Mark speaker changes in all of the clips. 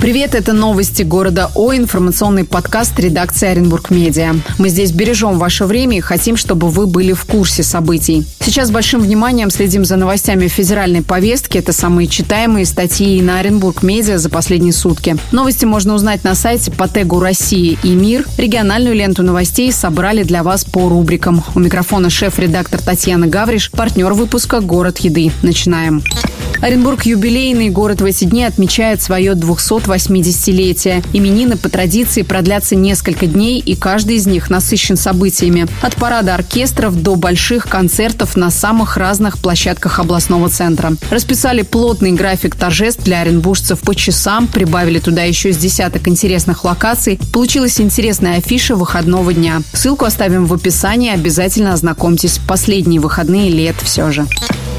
Speaker 1: Привет, это новости города О, информационный подкаст редакции Оренбург Медиа. Мы здесь бережем ваше время и хотим, чтобы вы были в курсе событий. Сейчас с большим вниманием следим за новостями федеральной повестки. Это самые читаемые статьи на Оренбург Медиа за последние сутки. Новости можно узнать на сайте по тегу «Россия и мир». Региональную ленту новостей собрали для вас по рубрикам. У микрофона шеф-редактор Татьяна Гавриш, партнер выпуска «Город еды». Начинаем. Оренбург юбилейный город в эти дни отмечает свое 280-летие. Именины по традиции продлятся несколько дней, и каждый из них насыщен событиями. От парада оркестров до больших концертов на самых разных площадках областного центра. Расписали плотный график торжеств для оренбуржцев по часам, прибавили туда еще с десяток интересных локаций. Получилась интересная афиша выходного дня. Ссылку оставим в описании, обязательно ознакомьтесь. Последние выходные лет все же.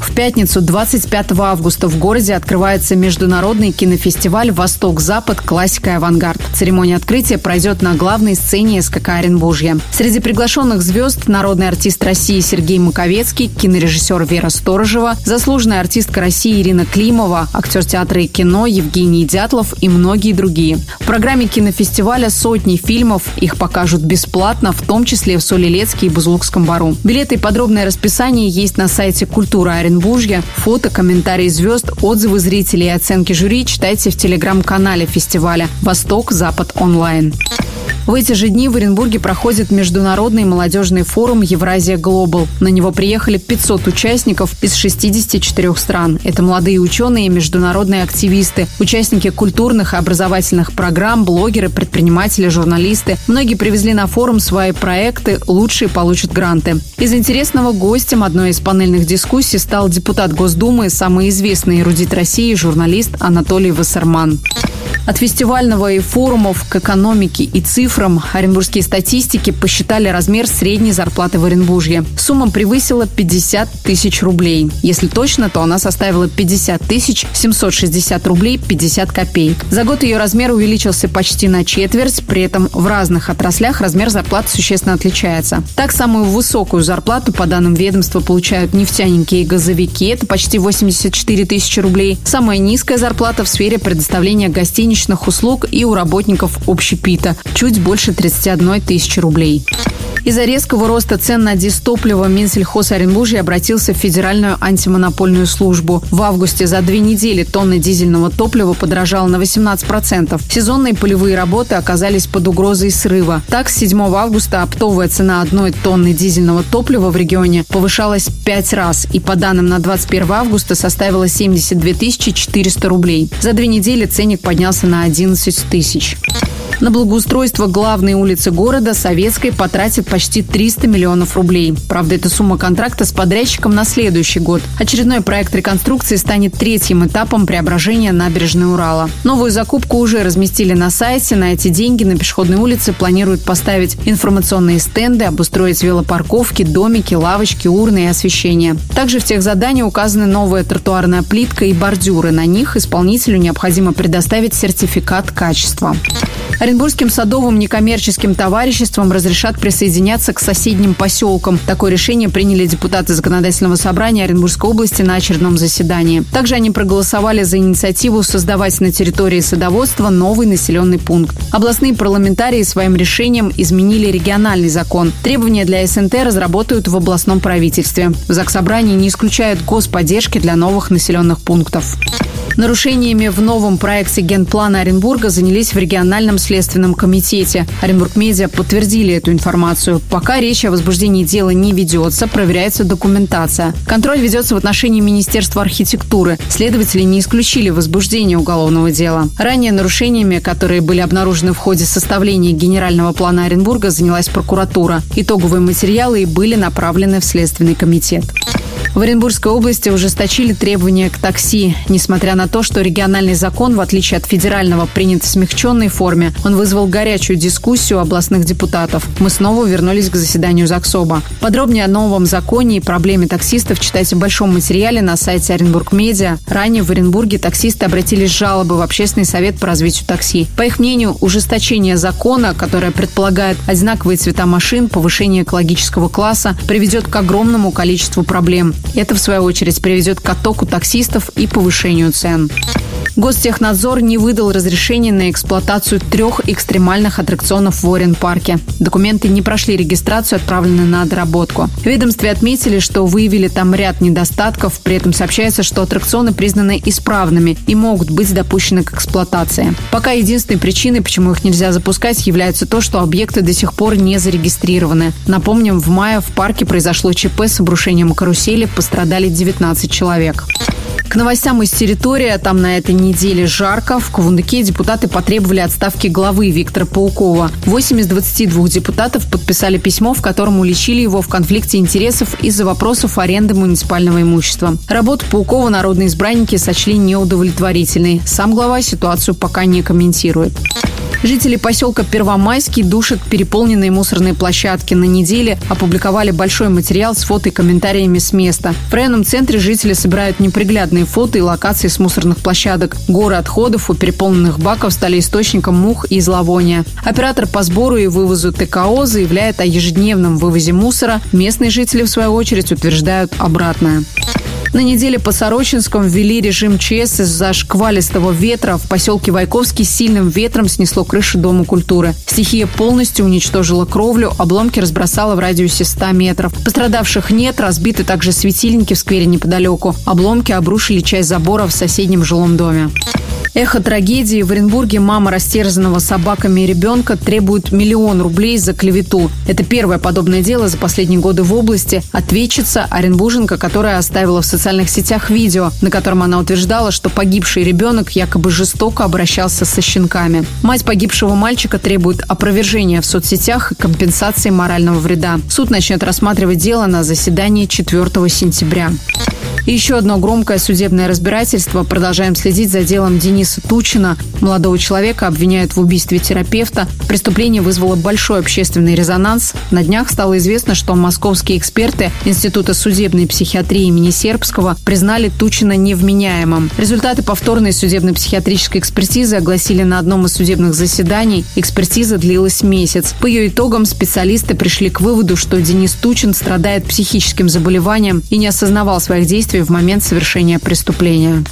Speaker 1: В пятницу 25 августа в городе открывается международный кинофестиваль «Восток-Запад. Классика и авангард». Церемония открытия пройдет на главной сцене СКК Оренбуржья. Среди приглашенных звезд народный артист России Сергей Маковецкий, кинорежиссер Вера Сторожева, заслуженная артистка России Ирина Климова, актер театра и кино Евгений Дятлов и многие другие. В программе кинофестиваля сотни фильмов. Их покажут бесплатно, в том числе в Солилецке и Бузулукском бару. Билеты и подробное расписание есть на сайте «Культура Оренбуржья. Фото, комментарии звезд, отзывы зрителей и оценки жюри читайте в телеграм-канале фестиваля «Восток-Запад онлайн». В эти же дни в Оренбурге проходит международный молодежный форум «Евразия Глобал». На него приехали 500 участников из 64 стран. Это молодые ученые и международные активисты, участники культурных и образовательных программ, блогеры, предприниматели, журналисты. Многие привезли на форум свои проекты, лучшие получат гранты. Из интересного гостем одной из панельных дискуссий стал депутат Госдумы, самый известный эрудит России, журналист Анатолий Вассерман. От фестивального и форумов к экономике и цифрам оренбургские статистики посчитали размер средней зарплаты в Оренбурге. Сумма превысила 50 тысяч рублей. Если точно, то она составила 50 тысяч 760 рублей 50 копеек. За год ее размер увеличился почти на четверть, при этом в разных отраслях размер зарплаты существенно отличается. Так, самую высокую зарплату, по данным ведомства, получают нефтяники и газовики, это почти 84 тысячи рублей. Самая низкая зарплата в сфере предоставления гостиниц гостиничных услуг и у работников общепита – чуть больше 31 тысячи рублей. Из-за резкого роста цен на дистопливо Минсельхоз Оренбуржья обратился в Федеральную антимонопольную службу. В августе за две недели тонны дизельного топлива подорожала на 18%. Сезонные полевые работы оказались под угрозой срыва. Так, с 7 августа оптовая цена одной тонны дизельного топлива в регионе повышалась пять раз и по данным на 21 августа составила 72 400 рублей. За две недели ценник поднялся на 11 тысяч. На благоустройство главной улицы города Советской потратит почти 300 миллионов рублей. Правда, это сумма контракта с подрядчиком на следующий год. Очередной проект реконструкции станет третьим этапом преображения набережной Урала. Новую закупку уже разместили на сайте. На эти деньги на пешеходной улице планируют поставить информационные стенды, обустроить велопарковки, домики, лавочки, урны и освещение. Также в тех заданиях указаны новая тротуарная плитка и бордюры. На них исполнителю необходимо предоставить сертификат качества. Оренбургским садовым некоммерческим товариществам разрешат присоединяться к соседним поселкам. Такое решение приняли депутаты Законодательного собрания Оренбургской области на очередном заседании. Также они проголосовали за инициативу создавать на территории садоводства новый населенный пункт. Областные парламентарии своим решением изменили региональный закон. Требования для СНТ разработают в областном правительстве. В Заксобрании не исключают господдержки для новых населенных пунктов. Нарушениями в новом проекте генплана Оренбурга занялись в региональном следственном комитете. Оренбург Медиа подтвердили эту информацию. Пока речь о возбуждении дела не ведется, проверяется документация. Контроль ведется в отношении Министерства архитектуры. Следователи не исключили возбуждение уголовного дела. Ранее нарушениями, которые были обнаружены в ходе составления генерального плана Оренбурга, занялась прокуратура. Итоговые материалы и были направлены в Следственный комитет. В Оренбургской области ужесточили требования к такси. Несмотря на то, что региональный закон, в отличие от федерального, принят в смягченной форме, Он вызвал горячую дискуссию областных депутатов. Мы снова вернулись к заседанию ЗАГСОБа. Подробнее о новом законе и проблеме таксистов читайте в большом материале на сайте Оренбург Медиа. Ранее в Оренбурге таксисты обратились с жалобой в Общественный совет по развитию такси. По их мнению, ужесточение закона, которое предполагает одинаковые цвета машин, повышение экологического класса, приведет к огромному количеству проблем. Это, в свою очередь, приведет к оттоку таксистов и повышению цен. Гостехнадзор не выдал разрешение на эксплуатацию трех экстремальных аттракционов в Уоррен-парке. Документы не прошли регистрацию, отправлены на доработку. В ведомстве отметили, что выявили там ряд недостатков, при этом сообщается, что аттракционы признаны исправными и могут быть допущены к эксплуатации. Пока единственной причиной, почему их нельзя запускать, является то, что объекты до сих пор не зарегистрированы. Напомним, в мае в парке произошло ЧП с обрушением карусели, пострадали 19 человек. К новостям из территории. Там на этой неделе жарко. В Кувундыке депутаты потребовали отставки главы Виктора Паукова. 8 из 22 депутатов подписали письмо, в котором уличили его в конфликте интересов из-за вопросов аренды муниципального имущества. Работу Паукова народные избранники сочли неудовлетворительной. Сам глава ситуацию пока не комментирует. Жители поселка Первомайский душат переполненные мусорные площадки. На неделе опубликовали большой материал с фото и комментариями с места. В районном центре жители собирают неприглядные фото и локации с мусорных площадок. Горы отходов у переполненных баков стали источником мух и зловония. Оператор по сбору и вывозу ТКО заявляет о ежедневном вывозе мусора. Местные жители, в свою очередь, утверждают обратное. На неделе по Сорочинскому ввели режим ЧС из-за шквалистого ветра. В поселке Вайковский сильным ветром снесло крышу Дома культуры. Стихия полностью уничтожила кровлю, обломки разбросала в радиусе 100 метров. Пострадавших нет, разбиты также светильники в сквере неподалеку. Обломки обрушили часть забора в соседнем жилом доме. Эхо трагедии. В Оренбурге мама растерзанного собаками ребенка требует миллион рублей за клевету. Это первое подобное дело за последние годы в области. Ответчица Оренбурженка, которая оставила в социальных сетях видео, на котором она утверждала, что погибший ребенок якобы жестоко обращался со щенками. Мать погибшего мальчика требует опровержения в соцсетях и компенсации морального вреда. Суд начнет рассматривать дело на заседании 4 сентября. Еще одно громкое судебное разбирательство. Продолжаем следить за делом Дениса Тучина. Молодого человека обвиняют в убийстве терапевта. Преступление вызвало большой общественный резонанс. На днях стало известно, что московские эксперты Института судебной психиатрии имени Сербского признали Тучина невменяемым. Результаты повторной судебно-психиатрической экспертизы огласили на одном из судебных заседаний. Экспертиза длилась месяц. По ее итогам специалисты пришли к выводу, что Денис Тучин страдает психическим заболеванием и не осознавал своих действий действий в момент совершения преступления.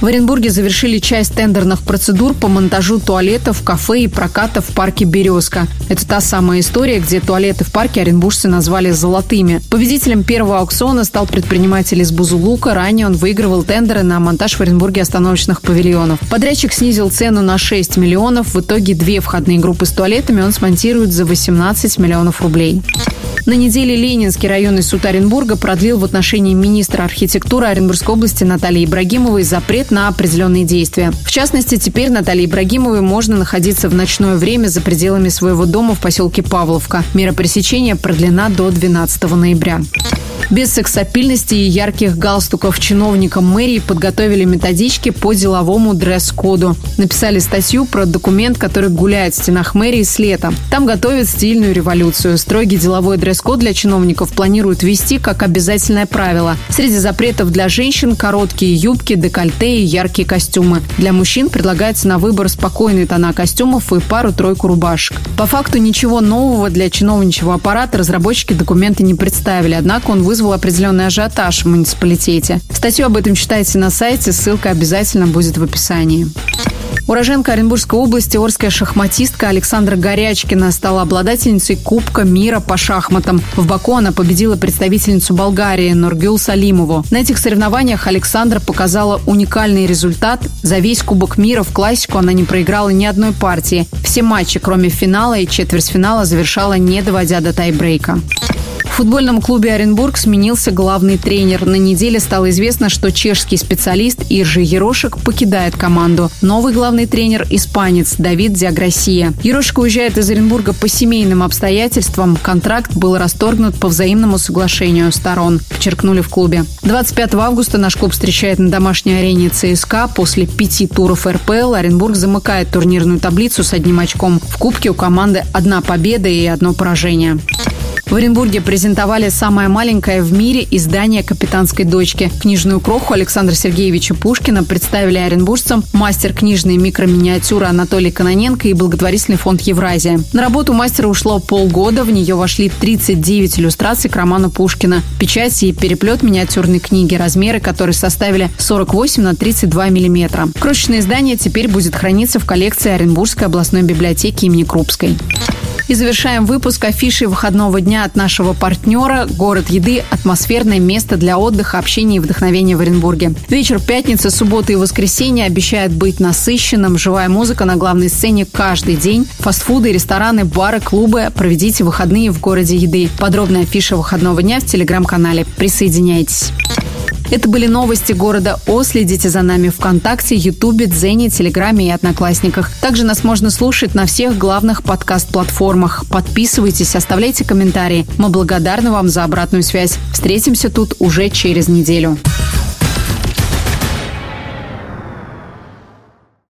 Speaker 1: В Оренбурге завершили часть тендерных процедур по монтажу туалетов, кафе и проката в парке «Березка». Это та самая история, где туалеты в парке оренбуржцы назвали «золотыми». Победителем первого аукциона стал предприниматель из Бузулука. Ранее он выигрывал тендеры на монтаж в Оренбурге остановочных павильонов. Подрядчик снизил цену на 6 миллионов. В итоге две входные группы с туалетами он смонтирует за 18 миллионов рублей. На неделе Ленинский районный суд Оренбурга продлил в отношении министра архитектуры Оренбургской области Натальи Ибрагимовой запрет на определенные действия. В частности, теперь Наталье Ибрагимовой можно находиться в ночное время за пределами своего дома в поселке Павловка. Мера пресечения продлена до 12 ноября. Без сексапильности и ярких галстуков чиновникам мэрии подготовили методички по деловому дресс-коду. Написали статью про документ, который гуляет в стенах мэрии с лета. Там готовят стильную революцию. Строгий деловой дресс-код для чиновников планируют ввести как обязательное правило. Среди запретов для женщин – короткие юбки, декольте и яркие костюмы. Для мужчин предлагается на выбор спокойные тона костюмов и пару-тройку рубашек. По факту ничего нового для чиновничьего аппарата разработчики документы не представили, однако он вызвал определенный ажиотаж в муниципалитете. Статью об этом читайте на сайте, ссылка обязательно будет в описании. Уроженка Оренбургской области, орская шахматистка Александра Горячкина стала обладательницей Кубка мира по шахматам. В Баку она победила представительницу Болгарии Нургюл Салимову. На этих соревнованиях Александра показала уникальный результат. За весь Кубок мира в классику она не проиграла ни одной партии. Все матчи, кроме финала и четвертьфинала, завершала не доводя до тайбрейка. В футбольном клубе Оренбург сменился главный тренер. На неделе стало известно, что чешский специалист Иржи Ерошек покидает команду. Новый главный тренер – испанец Давид Диаграсия. Ерошек уезжает из Оренбурга по семейным обстоятельствам. Контракт был расторгнут по взаимному соглашению сторон, подчеркнули в клубе. 25 августа наш клуб встречает на домашней арене ЦСКА. После пяти туров РПЛ Оренбург замыкает турнирную таблицу с одним очком. В кубке у команды одна победа и одно поражение. В Оренбурге презентовали самое маленькое в мире издание «Капитанской дочки». Книжную кроху Александра Сергеевича Пушкина представили оренбуржцам мастер книжной микроминиатюры Анатолий Кононенко и благотворительный фонд «Евразия». На работу мастера ушло полгода, в нее вошли 39 иллюстраций к роману Пушкина, печать и переплет миниатюрной книги, размеры которой составили 48 на 32 миллиметра. Крошечное издание теперь будет храниться в коллекции Оренбургской областной библиотеки имени Крупской. И завершаем выпуск афиши выходного дня от нашего партнера «Город еды» – атмосферное место для отдыха, общения и вдохновения в Оренбурге. Вечер пятницы, субботы и воскресенье обещает быть насыщенным. Живая музыка на главной сцене каждый день. Фастфуды, рестораны, бары, клубы. Проведите выходные в городе еды. Подробная афиша выходного дня в телеграм-канале. Присоединяйтесь. Это были новости города О. Следите за нами ВКонтакте, Ютубе, Дзене, Телеграме и Одноклассниках. Также нас можно слушать на всех главных подкаст-платформах. Подписывайтесь, оставляйте комментарии. Мы благодарны вам за обратную связь. Встретимся тут уже через неделю.